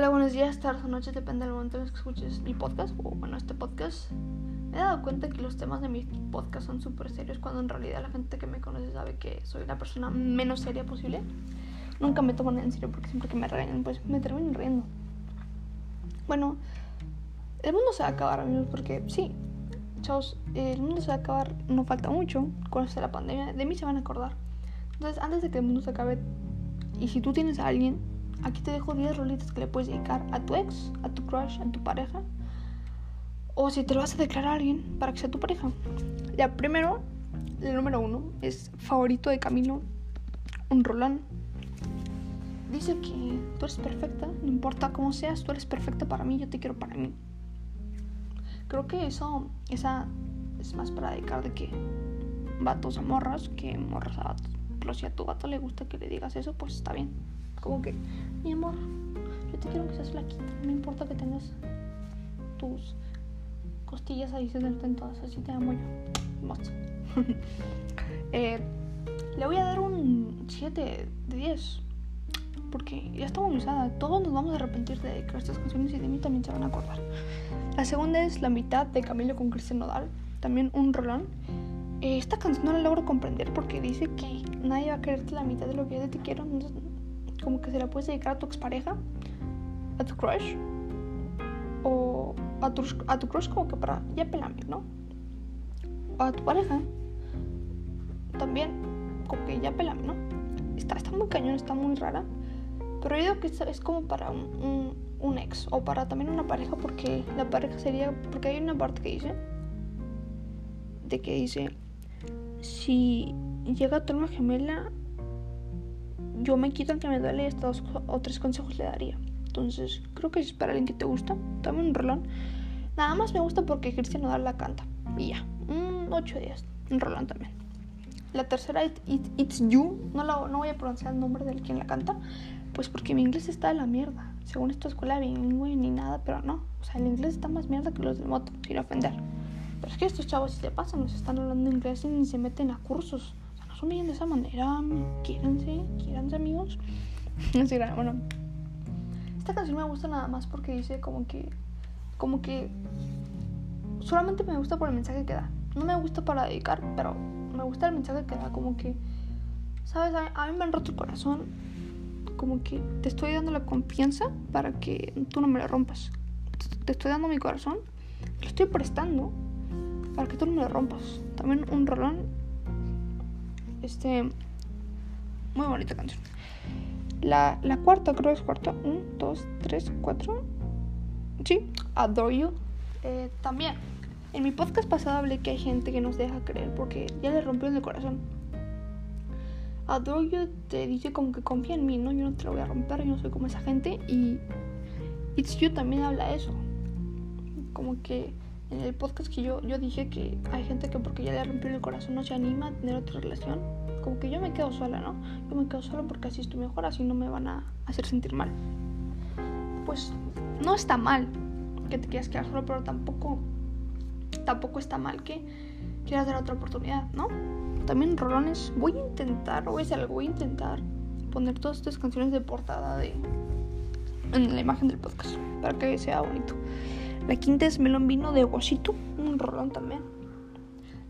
Hola, buenos días, tardes o noches, depende del momento en el que escuches mi podcast o bueno, este podcast. Me he dado cuenta que los temas de mi podcast son súper serios cuando en realidad la gente que me conoce sabe que soy la persona menos seria posible. Nunca me toman en serio porque siempre que me regañan pues me termino riendo. Bueno, el mundo se va a acabar amigos porque sí, chavos, el mundo se va a acabar, no falta mucho, cuando esté la pandemia, de mí se van a acordar. Entonces antes de que el mundo se acabe y si tú tienes a alguien Aquí te dejo 10 rolitas que le puedes dedicar a tu ex, a tu crush, a tu pareja. O si te lo vas a declarar a alguien para que sea tu pareja. Ya, primero, el número uno es favorito de Camilo, un rolón. Dice que tú eres perfecta, no importa cómo seas, tú eres perfecta para mí, yo te quiero para mí. Creo que eso, esa es más para dedicar de que vatos a morras que morras a vatos. Pero si a tu vato le gusta que le digas eso, pues está bien. Como que, mi amor, yo te quiero que seas flaquita. No importa que tengas tus costillas ahí se en todas. Así te amo yo. eh, le voy a dar un 7 de 10. Porque ya está muy usada. Todos nos vamos a arrepentir de que estas canciones y de mí también se van a acordar. La segunda es La mitad de Camilo con Cristian Nodal. También un rolón. Eh, esta canción no la logro comprender porque dice que nadie va a quererte la mitad de lo que yo te quiero como que se la puedes dedicar a tu expareja, a tu crush, o a tu, a tu crush como que para ya pelame, ¿no? O a tu pareja, también, como que ya pelame, ¿no? Está, está muy cañón, está muy rara, pero yo digo que es, como para un, un, ex o para también una pareja, porque la pareja sería, porque hay una parte que dice, de que dice, si llega tu alma gemela yo me quito el que me duele y estos o tres consejos le daría. Entonces, creo que es para alguien que te gusta. Dame un rolón. Nada más me gusta porque Cristian Nodal la canta. Y ya. Un 8 días. Un rolón también. La tercera, It's You. No, no voy a pronunciar el nombre del quien la canta. Pues porque mi inglés está de la mierda. Según esta escuela bilingüe ni nada, pero no. O sea, el inglés está más mierda que los del moto, sin ofender. Pero es que estos chavos si se pasan, nos están hablando inglés y ni se meten a cursos bien de esa manera. Quírense, Esta canción me gusta nada más porque dice como que. Como que. Solamente me gusta por el mensaje que da. No me gusta para dedicar, pero me gusta el mensaje que da. Como que. ¿Sabes? A mí, me han roto el corazón. Como que te estoy dando la confianza para que tú no me la rompas. Te estoy dando mi corazón. Lo estoy prestando para que tú no me lo rompas. También un rolón este. Muy bonita canción. La, la cuarta, creo que es cuarta. Un, dos, tres, cuatro. Sí, Adore You. Eh, también. En mi podcast pasado hablé que hay gente que nos deja creer porque ya le rompió el corazón. Adore You te dice como que confía en mí, ¿no? Yo no te lo voy a romper, yo no soy como esa gente. Y It's You también habla eso. Como que en el podcast que yo, yo dije que hay gente que porque ya le rompió el corazón no se anima a tener otra relación. Como que yo me quedo sola, ¿no? Yo me quedo sola porque así estoy mejor, así no me van a hacer sentir mal. Pues no está mal que te quieras quedar solo, pero tampoco, tampoco está mal que quieras dar otra oportunidad, ¿no? También rolones, voy a intentar, voy a hacer algo, voy a intentar poner todas estas canciones de portada de en la imagen del podcast para que sea bonito. La quinta es Melón Vino de Washito, un rolón también.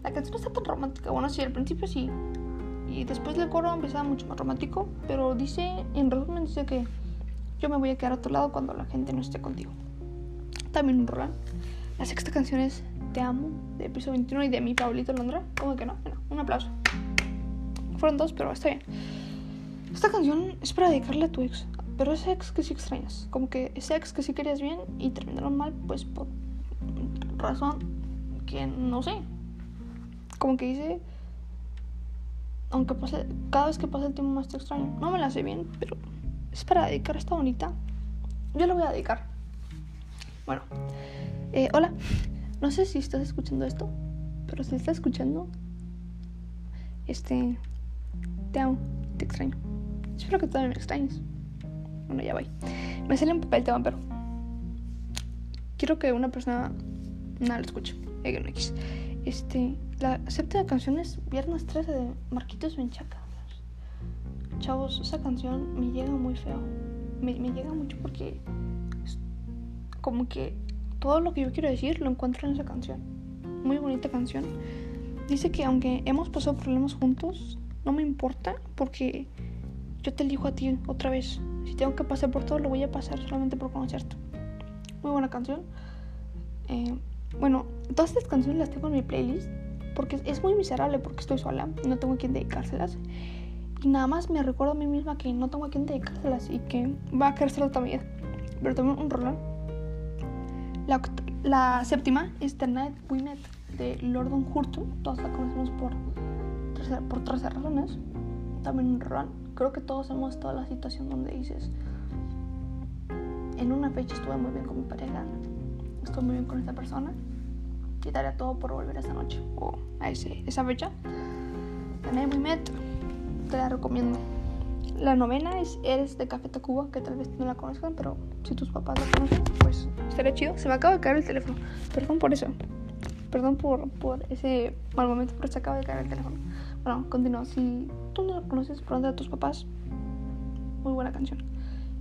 La canción está tan romántica, bueno, sí, al principio sí. Y después del coro empieza mucho más romántico, pero dice, en resumen, dice que yo me voy a quedar a tu lado cuando la gente no esté contigo. También un rolón. La sexta canción es Te amo, de episodio 21 y de mi Pablito Londra. ¿Cómo que no? Bueno, un aplauso. Fueron dos, pero está bien. Esta canción es para dedicarle a tu ex, pero ese ex que sí extrañas, como que ese ex que sí querías bien y terminaron mal, pues por razón que no sé. Como que dice, aunque pase, cada vez que pasa el tiempo más te extraño. No me la sé bien, pero es para dedicar esta bonita. Yo la voy a dedicar. Bueno, eh, hola. No sé si estás escuchando esto, pero si estás escuchando, este, te amo, te extraño. Espero que todavía me extrañes. Bueno, ya voy. Me sale un papel tema, pero quiero que una persona nada lo escuche. Este, la séptima canción es Viernes 13 de Marquitos Benchaca. Chavos, esa canción me llega muy feo. Me, me llega mucho porque como que todo lo que yo quiero decir lo encuentro en esa canción. Muy bonita canción. Dice que aunque hemos pasado problemas juntos, no me importa porque yo te elijo a ti otra vez. Si tengo que pasar por todo, lo voy a pasar solamente por conocerte. Muy buena canción. Eh, bueno, todas estas canciones las tengo en mi playlist porque es muy miserable porque estoy sola, no tengo a quien dedicárselas. Y nada más me recuerdo a mí misma que no tengo a quien dedicárselas y que va a querer también. Pero también un rolón. La, la, séptima es The Night We Met de Lordon Hurton. Todos la conocemos por, por razones. También un rolón. Creo que todos hemos estado en la situación donde dices, en una fecha estuve muy bien con mi pareja, estoy muy bien con esta persona y daría todo por volver esa noche o a ese, esa fecha. Night We Met te la recomiendo. La novena es Eres de Café Tacuba, que tal vez no la conozcan, pero si tus papás la conocen, pues estaría chido. Se me acaba de caer el teléfono. Perdón por eso. Perdón por, ese mal momento, pero se acaba de caer el teléfono. Bueno, continúo. Si tú no la conoces, pregúntale a tus papás. Muy buena canción.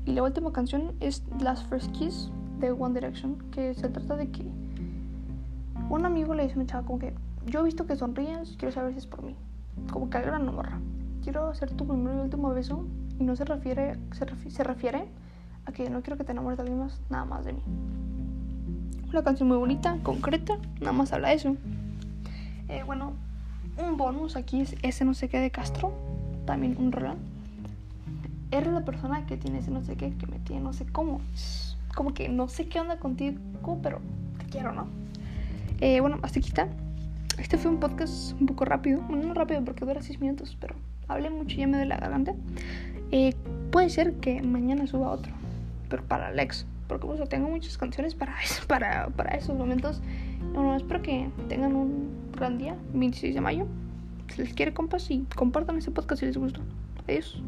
Y la última canción es Last First Kiss de One Direction, que se trata de que un amigo le dice a una chava como que yo he visto que sonríes, quiero saber si es por mí. Como que a no morra quiero hacer tu primer y último beso y no se refiere, se, refiere, a que no quiero que te enamores de alguien más, nada más de mí. Una canción muy bonita, concreta, nada más habla de eso. Eh, bueno, un bonus aquí es ese no sé qué de Castro, también un rolón. Eres la persona que tiene ese no sé qué, que me tiene no sé cómo. Como que no sé qué onda contigo, pero te quiero, ¿no? Eh, bueno, hasta aquí está. Este fue un podcast un poco rápido. Bueno, no rápido porque dura 6 minutos, pero hablé mucho y ya me doy la garganta. Eh, puede ser que mañana suba otro, pero para Alex, porque pues, tengo muchas canciones para, para, para esos momentos. Bueno, espero que tengan un gran día, 26 de mayo. Si les quiere, compas, y compartan este podcast si les gustó. Adiós.